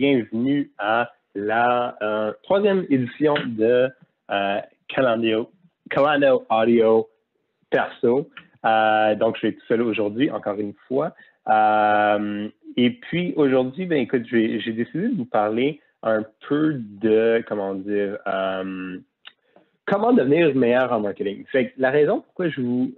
bienvenue à la euh, troisième édition de euh, Calando, Audio Perso. Euh, donc, je vais tout seul aujourd'hui, encore une fois. Euh, et puis, aujourd'hui, ben, écoute, j'ai décidé de vous parler un peu de, comment dire, comment devenir meilleur en marketing. Fait la raison pourquoi je vous,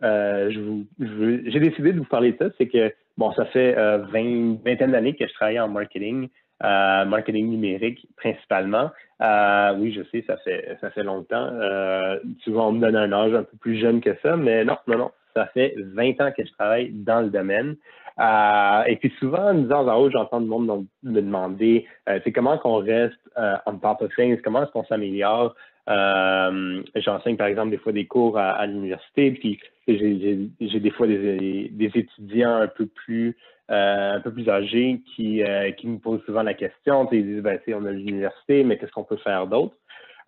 j'ai décidé de vous parler de ça, c'est que, bon, ça fait 20, vingtaine d'années que je travaille en marketing. Euh, marketing numérique principalement. Euh, oui, je sais, ça fait ça fait longtemps. Euh, souvent, on me donne un âge un peu plus jeune que ça, mais non, non, non. Ça fait 20 ans que je travaille dans le domaine. Euh, et puis souvent, en disant en haut, j'entends le monde me demander c'est comment qu'on reste on top of things, comment est-ce qu'on s'améliore? J'enseigne par exemple des fois des cours à, l'université, puis j'ai des fois des, étudiants un peu plus euh, un peu plus âgés qui, euh, qui me posent souvent la question. Ils disent, ben, on a l'université, mais qu'est-ce qu'on peut faire d'autre?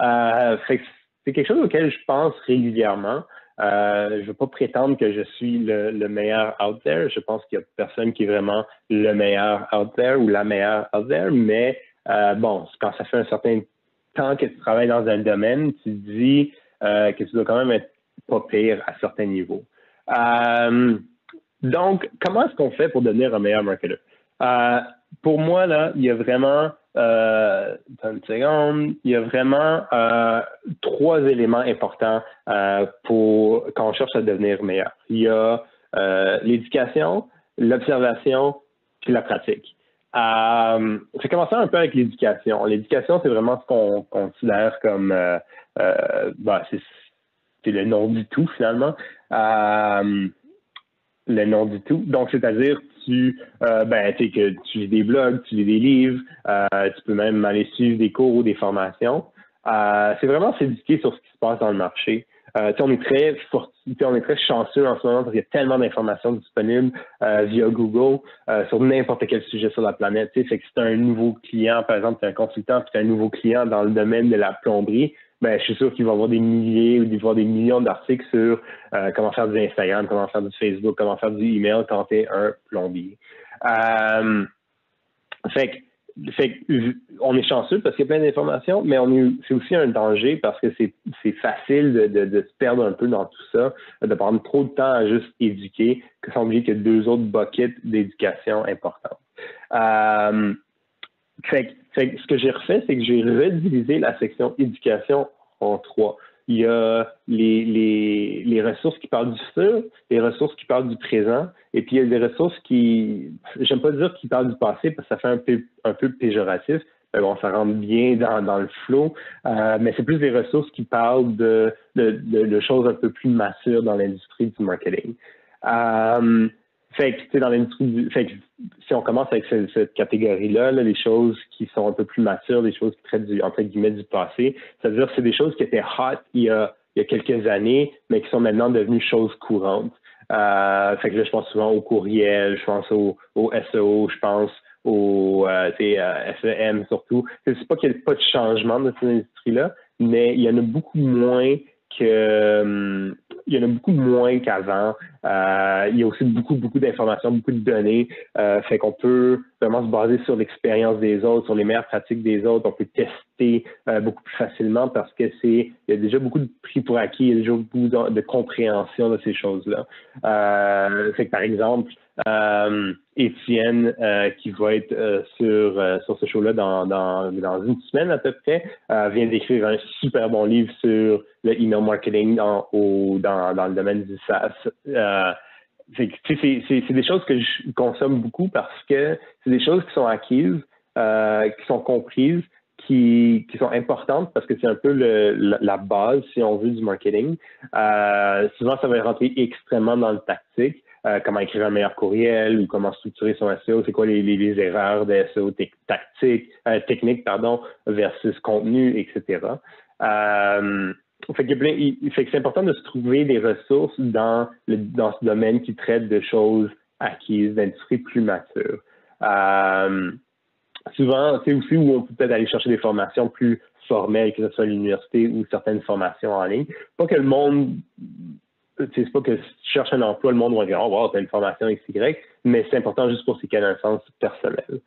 Euh, c'est quelque chose auquel je pense régulièrement. je ne veux pas prétendre que je suis le, meilleur out there. Je pense qu'il y a personne qui est vraiment le meilleur out there ou la meilleure out there, mais bon, quand ça fait un certain temps que tu travailles dans un domaine, tu dis que tu dois quand même être pas pire à certains niveaux. Donc, comment est-ce qu'on fait pour devenir un meilleur marketeur? Euh, pour moi, là, il y a vraiment, euh, une seconde, il y a vraiment euh, trois éléments importants euh, pour quand on cherche à devenir meilleur. Il y a euh, l'éducation, l'observation, puis la pratique. Euh, je vais commencer un peu avec l'éducation. L'éducation, c'est vraiment ce qu'on considère comme, euh, bah, c'est le nom du tout finalement le nom du tout. Donc, c'est-à-dire tu euh, ben, que tu lis des blogs, tu lis des livres, euh, tu peux même aller suivre des cours ou des formations. Euh, c'est vraiment s'éduquer sur ce qui se passe dans le marché. Euh, on est très on est très chanceux en ce moment parce qu'il y a tellement d'informations disponibles euh, via Google euh, sur n'importe quel sujet sur la planète. Fait que si tu un nouveau client, par exemple, tu es un consultant, puis tu un nouveau client dans le domaine de la plomberie, ben, je suis sûr qu'il va y avoir des milliers ou des, des millions d'articles sur euh, comment faire du Instagram, comment faire du Facebook, comment faire du email quand tu es un plombier. Euh, fait, fait on est chanceux parce qu'il y a plein d'informations, mais c'est aussi un danger parce que c'est facile de, se perdre un peu dans tout ça, de prendre trop de temps à juste éduquer, que sans oublier qu'il y a deux autres buckets d'éducation importantes. Euh, fait, ce que j'ai refait, c'est que j'ai redivisé la section éducation en trois. Il y a les, les, les, ressources qui parlent du futur, les ressources qui parlent du présent, et puis il y a des ressources qui, j'aime pas dire qui parlent du passé parce que ça fait un peu, un peu péjoratif. Mais bon, ça rentre bien dans, dans le flow, euh, mais c'est plus des ressources qui parlent de, de, de, choses un peu plus matures dans l'industrie du marketing. Euh, fait que, dans l'industrie Fait que, si on commence avec cette, catégorie-là, les choses qui sont un peu plus matures, les choses qui traitent du, entre guillemets, du passé, c'est-à-dire c'est des choses qui étaient hot il y, a, il y a quelques années, mais qui sont maintenant devenues choses courantes. Euh, fait que là, je pense souvent au courriel, je pense au, au SEO, je pense au euh, SEM surtout. C'est pas qu'il n'y a pas de changement dans cette industrie-là, mais il y en a beaucoup moins hum, il y en a beaucoup moins qu'avant. Euh, il y a aussi beaucoup, beaucoup d'informations, beaucoup de données. Euh, fait qu'on peut vraiment se baser sur l'expérience des autres, sur les meilleures pratiques des autres. On peut tester euh, beaucoup plus facilement parce que c'est il y a déjà beaucoup de prix pour acquis, il y a déjà beaucoup de, compréhension de ces choses-là. Euh, fait que par exemple, euh, Étienne, euh, qui va être euh, sur, euh, sur ce show-là dans, dans, dans, une semaine à peu près, vient d'écrire un super bon livre sur le email marketing dans, au, dans, dans le domaine du SaaS. c'est des choses que je consomme beaucoup parce que c'est des choses qui sont acquises, qui sont comprises, qui, qui, sont importantes parce que c'est un peu le, la, base, si on veut, du marketing. Euh, souvent, ça va rentrer extrêmement dans le tactique. Euh, comment écrire un meilleur courriel ou comment structurer son SEO, c'est quoi les, les, erreurs de SEO tactique, euh, technique pardon, versus contenu, etc. Euh, fait que, fait que c'est important de se trouver des ressources dans, le, dans ce domaine qui traite de choses acquises, d'industries plus matures. Souvent, c'est aussi où on peut peut-être aller chercher des formations plus formelles, que ce soit à l'université ou certaines formations en ligne. Pas que le monde c'est pas que si tu cherches un emploi, le monde va dire Oh wow, t'as une formation XY, mais c'est important juste pour ses connaissances personnelles.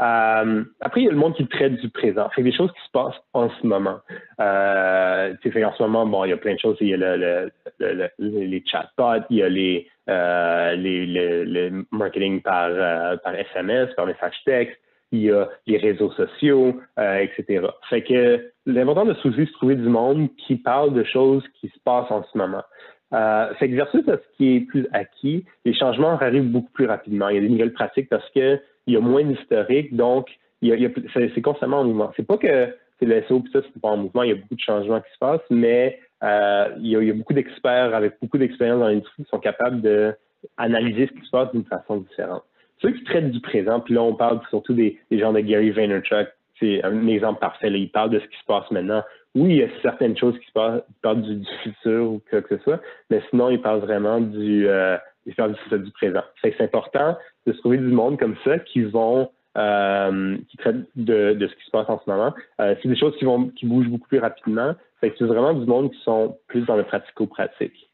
Euh, après, il y a le monde qui traite du présent. C'est des choses qui se passent en ce moment. Euh, fait, en ce moment, bon, il y a plein de choses. Il y a le, le, les chatbots, il y a les, euh, le, marketing par, euh, par SMS, par message texte, il y a les réseaux sociaux, euh, etc. Fait que l'important de souci, de trouver du monde qui parle de choses qui se passent en ce moment. Euh, fait que versus ce qui est plus acquis, les changements arrivent beaucoup plus rapidement. Il y a des nouvelles pratiques parce que il y a moins d'historique, donc c'est constamment en mouvement. C'est pas que c'est le SEO ça, c'est pas en mouvement, il y a beaucoup de changements qui se passent, mais euh, il, y a, beaucoup d'experts avec beaucoup d'expérience dans l'industrie qui sont capables d'analyser ce qui se passe d'une façon différente. Ceux qui traitent du présent, puis là on parle surtout des, gens de Gary Vaynerchuk, c'est un exemple parfait. Là, il parle de ce qui se passe maintenant. Oui, il y a certaines choses qui se passent, il parle du, futur ou quoi que ce soit, mais sinon, il parle vraiment du, euh, il du, présent. C'est important de se trouver du monde comme ça qui vont euh, qui traitent de, de, ce qui se passe en ce moment. Euh, c'est des choses qui vont qui bougent beaucoup plus rapidement. C'est vraiment du monde qui sont plus dans le pratico-pratique.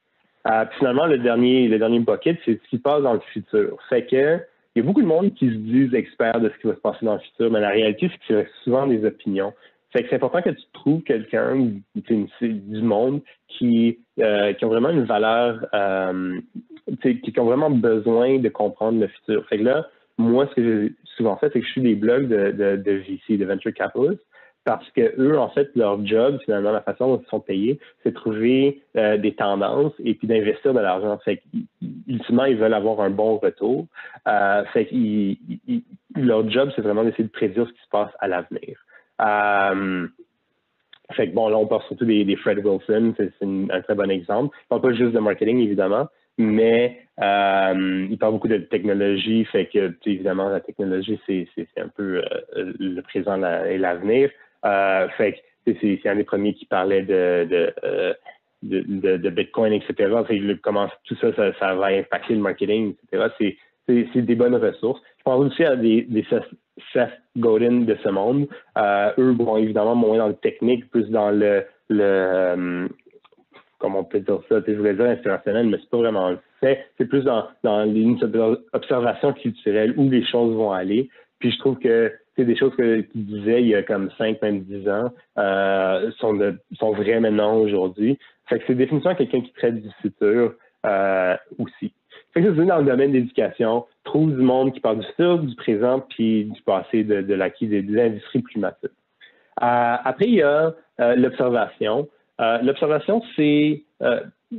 Euh, finalement, le dernier, le dernier bucket, c'est ce qui se passe dans le futur. Fait que il y a beaucoup de monde qui se disent experts de ce qui va se passer dans le futur, mais la réalité, c'est que c'est souvent des opinions. Fait que c'est important que tu trouves quelqu'un du monde qui, euh, qui ont vraiment une valeur, euh, qui, ont vraiment besoin de comprendre le futur. Fait que là, moi, ce que j'ai souvent fait, c'est que je suis des blogs de, VC, de Venture Capitalists, parce que eux, en fait, leur job, finalement, la façon dont ils sont payés, c'est de trouver euh, des tendances et puis d'investir de l'argent. Ultimement, ils veulent avoir un bon retour. Euh, fait qu'ils, leur job, c'est vraiment d'essayer de prédire ce qui se passe à l'avenir. Euh, fait que bon, là, on parle surtout des, Fred Wilson, c'est, un très bon exemple. On parle pas juste de marketing, évidemment, mais euh, il parle beaucoup de technologie, fait que évidemment la technologie c'est, un peu le présent et l'avenir. Euh, fait que c'est un des premiers qui parlait de, de, euh, de, Bitcoin, etc. Comment tout ça, ça, va impacter le marketing, etc. C'est des bonnes ressources. Je pense aussi à des, des Seth Godin de ce monde. Euh, eux, bon, évidemment, moins dans le technique, plus dans le, le euh, comment on peut dire ça, je voulais dire inspirationnel, mais c'est pas vraiment le fait. C'est plus dans, dans l'observation culturelle où les choses vont aller. Puis je trouve que c'est des choses qu'il disait il y a comme 5, même 10 ans euh, sont, de, sont vraies maintenant aujourd'hui. Fait que c'est définitivement quelqu'un qui traite du futur euh, aussi. Fait que c'est dans le domaine d'éducation, trouve du monde qui parle du futur, du présent, puis du passé, de, l'acquis des, industries plus matures. Euh, après, il y a euh, l'observation. L'observation, c'est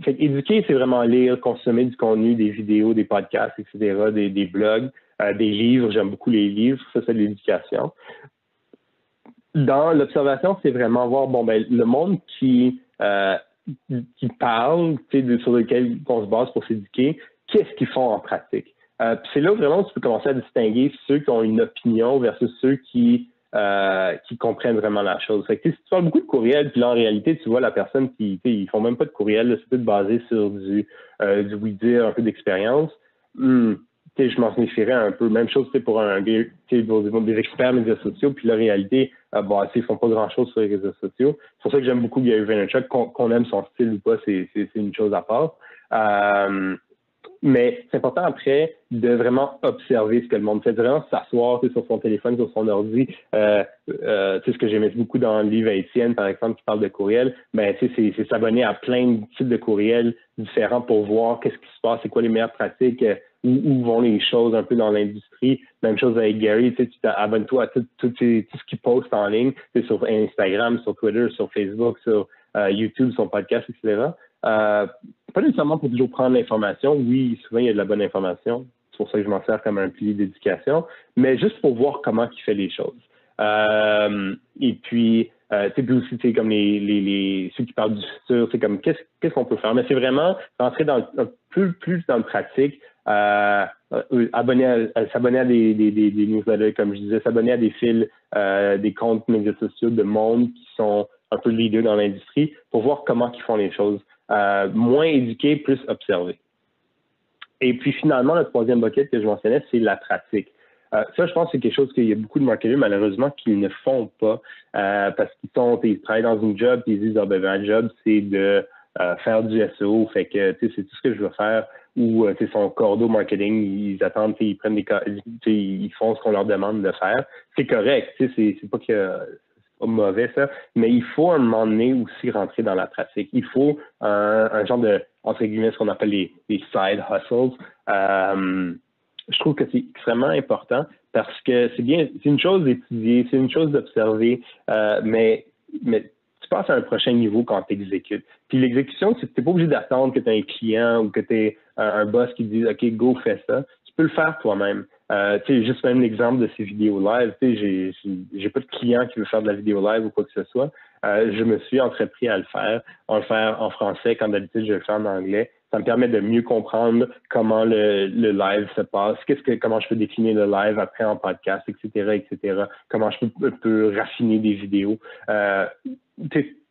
éduquer, c'est vraiment lire, consommer du contenu, des vidéos, des podcasts, etc., des, des blogs. Euh, des livres, j'aime beaucoup les livres, ça c'est de l'éducation. Dans l'observation, c'est vraiment voir bon ben le monde qui euh, qui parle, sur lequel on se base pour s'éduquer, qu'est-ce qu'ils font en pratique? Euh, c'est là où vraiment tu peux commencer à distinguer ceux qui ont une opinion versus ceux qui euh, qui comprennent vraiment la chose. Fait que, si tu parles beaucoup de courriel, puis là, en réalité, tu vois la personne qui, ils font même pas de courriel, c'est tout basé sur du, euh, du oui-dire, un peu d'expérience. Hmm je m'en méfierais un peu. Même chose pour un des, experts médias sociaux, puis la réalité, euh, bon, ils font pas grand-chose sur les réseaux sociaux. C'est pour ça que j'aime beaucoup Gary Vaynerchuk. Qu'on aime son style ou pas, c'est une chose à part. Euh, mais c'est important après de vraiment observer ce que le monde fait, vraiment s'asseoir sur son téléphone, sur son ordi. Euh, euh, ce que j'aimais beaucoup dans le livre à Étienne, par exemple, qui parle de courriel, ben, c'est s'abonner à plein de types de courriels différents pour voir qu'est-ce qui se passe, c'est quoi les meilleures pratiques, euh, où, vont les choses un peu dans l'industrie. Même chose avec Gary, tu t'abonnes-toi à tout, tout, ce qu'il poste en ligne, sur Instagram, sur Twitter, sur Facebook, sur euh, YouTube, son podcast, etc. Euh, pas nécessairement pour toujours prendre l'information. Oui, souvent, il y a de la bonne information. C'est pour ça que je m'en sers comme un pilier d'éducation, mais juste pour voir comment il fait les choses. Euh, et puis, euh, c'est plus aussi comme les, les, les, ceux qui parlent du futur, c'est comme qu'est-ce qu'on peut faire? Mais c'est vraiment rentrer dans plus plus dans le pratique, à, s'abonner à des, des, des, newsletters, comme je disais, s'abonner à des fils, euh, des comptes médias sociaux de monde qui sont un peu leaders dans l'industrie pour voir comment ils font les choses. Euh, moins éduqué, plus observé. Et puis finalement, le troisième bucket que je mentionnais, c'est la pratique. Euh, ça, je pense que c'est quelque chose qu'il y a beaucoup de marketeurs, malheureusement, qui ne font pas euh, parce qu'ils sont, ils travaillent dans une job, ils disent, ah ben, un job, c'est de faire du SEO, fait que, tu sais, c'est tout ce que je veux faire. Ou c'est son cordeau marketing, ils attendent, ils prennent des ils font ce qu'on leur demande de faire. C'est correct, c'est pas que pas mauvais ça, mais il faut à un moment donné aussi rentrer dans la pratique. Il faut un, genre de entre guillemets ce qu'on appelle les, les, side hustles. Euh, je trouve que c'est extrêmement important parce que c'est bien, c'est une chose d'étudier, c'est une chose d'observer, euh, mais, mais tu passes à un prochain niveau quand tu exécutes. Puis l'exécution, tu n'es pas obligé d'attendre que tu aies un client ou que tu aies un, boss qui dise OK, go, fais ça. Tu peux le faire toi-même. Euh, tu sais, juste même l'exemple de ces vidéos live, tu sais, j'ai, pas de client qui veut faire de la vidéo live ou quoi que ce soit. Euh, je me suis entrepris à le faire, en le faire en français quand d'habitude je le fais en anglais ça me permet de mieux comprendre comment le, le live se passe, qu'est-ce que, comment je peux décliner le live après en podcast, etc., etc., comment je peux, raffiner des vidéos. Euh,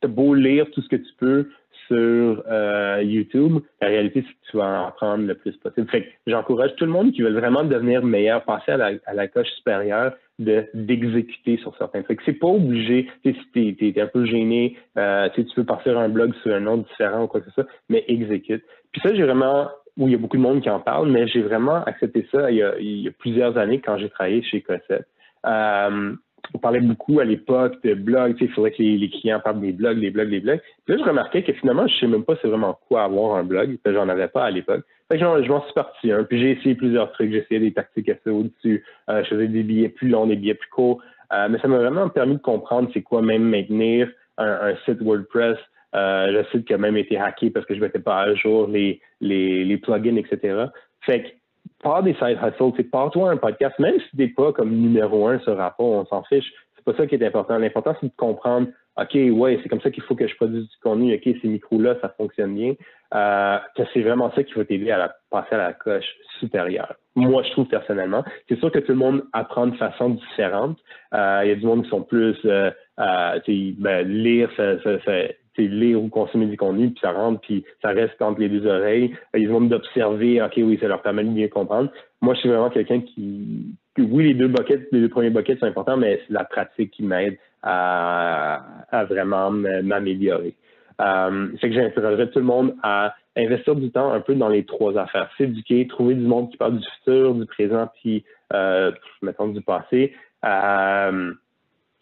as beau lire tout ce que tu peux sur euh, YouTube, la réalité, c'est que tu vas en apprendre le plus possible. Fait j'encourage tout le monde qui veut vraiment devenir meilleur, passer à la, à la coche supérieure, de d'exécuter sur certains trucs. C'est pas obligé, si tu es, un peu gêné, euh, tu peux partir un blog sur un nom différent ou quoi que ce soit, mais exécute. Puis ça, j'ai vraiment, où il y a beaucoup de monde qui en parle, mais j'ai vraiment accepté ça il y a, il y a plusieurs années quand j'ai travaillé chez Cossette. Euh, on parlait beaucoup à l'époque de blogs, il faudrait que les, clients parlent des blogs, des blogs, des blogs. Puis là, je remarquais que finalement, je ne sais même pas c'est vraiment quoi avoir un blog, parce que j'en avais pas à l'époque. Fait que je m'en suis parti un, puis j'ai essayé plusieurs trucs, j'ai essayé des tactiques au-dessus, euh, je faisais des billets plus longs, des billets plus courts, euh, mais ça m'a vraiment permis de comprendre c'est quoi même maintenir un, site WordPress, euh, le site qui a même été hacké parce que je mettais pas à jour les, les, les plugins, etc. Fait que par des side hustles, c'est pas toi un podcast, même si t'es pas comme numéro un sur rapport, on s'en fiche. C'est pas ça qui est important. L'important, c'est de comprendre, OK, ouais, c'est comme ça qu'il faut que je produise du contenu. OK, ces micros-là, ça fonctionne bien. Euh, que c'est vraiment ça qui va t'aider à passer à la coche supérieure. Moi, je trouve personnellement. C'est sûr que tout le monde apprend de façon différente. Euh, il y a du monde qui sont plus euh, euh ben, lire, ça lire ou consommer du contenu, puis ça rentre, puis ça reste entre les deux oreilles. Ils vont d'observer, OK, oui, ça leur permet de bien comprendre. Moi, je suis vraiment quelqu'un qui, oui, les deux les deux premiers buckets sont importants, mais c'est la pratique qui m'aide à, vraiment m'améliorer. Euh, c'est que j'interrogerais tout le monde à investir du temps un peu dans les trois affaires. S'éduquer, trouver du monde qui parle du futur, du présent, puis, euh, mettons, du passé. Euh,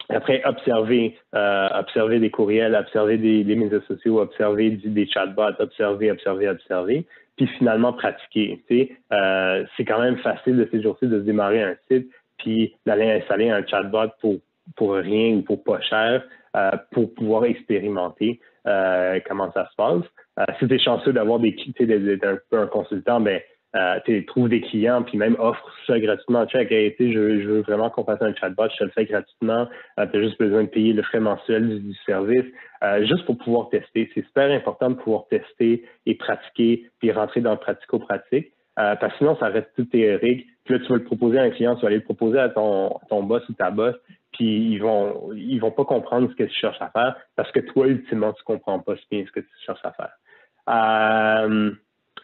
après, observer, euh, observer des courriels, observer des, médias sociaux, observer des chatbots, observer, observer, observer, puis finalement pratiquer. Euh, c'est quand même facile de ces jours-ci de se démarrer un site, puis d'aller installer un chatbot pour, pour rien ou pour pas cher, euh, pour pouvoir expérimenter euh, comment ça se passe. Euh, si tu es chanceux d'avoir des d'être un peu un consultant, ben euh, tu trouves des clients, puis même offre ça gratuitement. Check, hey, je, je veux vraiment qu'on fasse un chatbot, je te le fais gratuitement. Euh, tu as juste besoin de payer le frais mensuel du, service, euh, juste pour pouvoir tester. C'est super important de pouvoir tester et pratiquer, puis rentrer dans le pratico-pratique. Euh, parce que sinon, ça reste tout théorique. Puis là, tu vas le proposer à un client, tu vas aller le proposer à ton, ton boss ou ta boss, puis ils vont ils vont pas comprendre ce que tu cherches à faire parce que toi, ultimement, tu comprends pas bien ce que tu cherches à faire.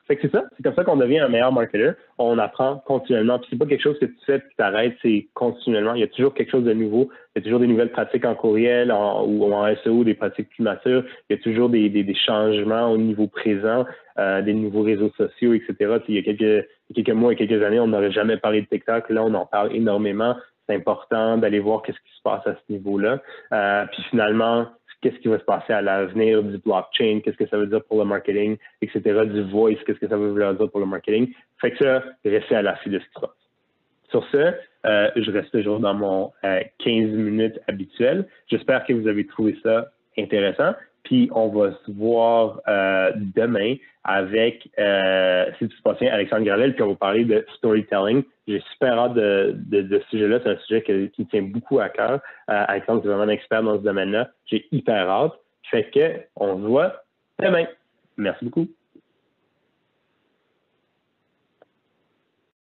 Fait que c'est ça, c'est comme ça qu'on devient un meilleur marketeur. On apprend continuellement. Puis c'est pas quelque chose que tu fais puis t'arrêtes, c'est continuellement. Il y a toujours quelque chose de nouveau. Il y a toujours des nouvelles pratiques en courriel ou en SEO, des pratiques plus matures. Il y a toujours des, des, changements au niveau présent, euh, des nouveaux réseaux sociaux, etc. il y a quelques, quelques mois et quelques années, on n'aurait jamais parlé de TikTok. Là, on en parle énormément. C'est important d'aller voir qu'est-ce qui se passe à ce niveau-là. Euh, puis finalement, qu'est-ce qui va se passer à l'avenir du blockchain, qu'est-ce que ça veut dire pour le marketing, etc., du voice, qu'est-ce que ça veut dire pour le marketing. Fait que ça, restez à l'affût de ce qui se passe. Sur ce, euh, je reste toujours dans mon 15 euh, minutes habituel. J'espère que vous avez trouvé ça intéressant. Puis on va se voir euh, demain avec, euh, si tu passes Alexandre Gravel, puis on va parler de storytelling. J'ai super hâte de, de, ce sujet-là. C'est un sujet qui tient beaucoup à cœur. Euh, Alexandre, est vraiment un expert dans ce domaine-là. J'ai hyper hâte. Fait que on se voit demain. Merci beaucoup.